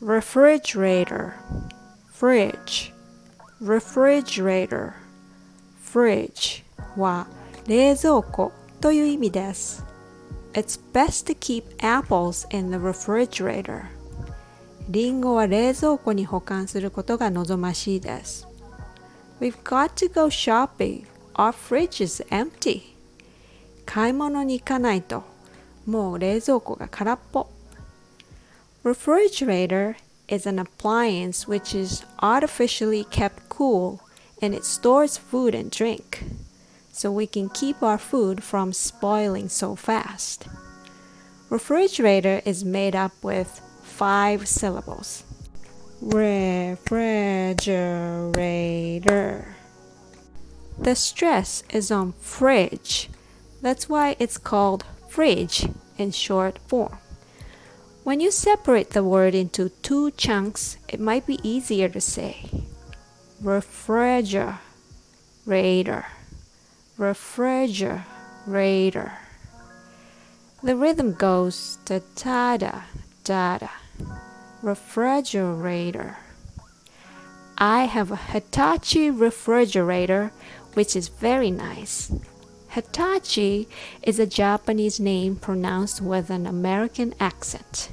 refrigerator fridge refrigerator fridge は冷蔵庫という意味です It's best to keep apples in the refrigerator リンゴは冷蔵庫に保管することが望ましいです We've got to go shopping Our fridge is empty 買い物に行かないともう冷蔵庫が空っぽ Refrigerator is an appliance which is artificially kept cool and it stores food and drink so we can keep our food from spoiling so fast. Refrigerator is made up with five syllables. Refrigerator. The stress is on fridge. that's why it's called fridge in short form. When you separate the word into two chunks, it might be easier to say. Refrigerator, refrigerator. The rhythm goes da da da da da. Refrigerator. I have a Hitachi refrigerator, which is very nice. Hitachi is a Japanese name pronounced with an American accent.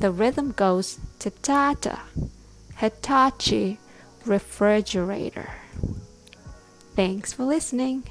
The rhythm goes ta-ta-ta, Hitachi refrigerator. Thanks for listening.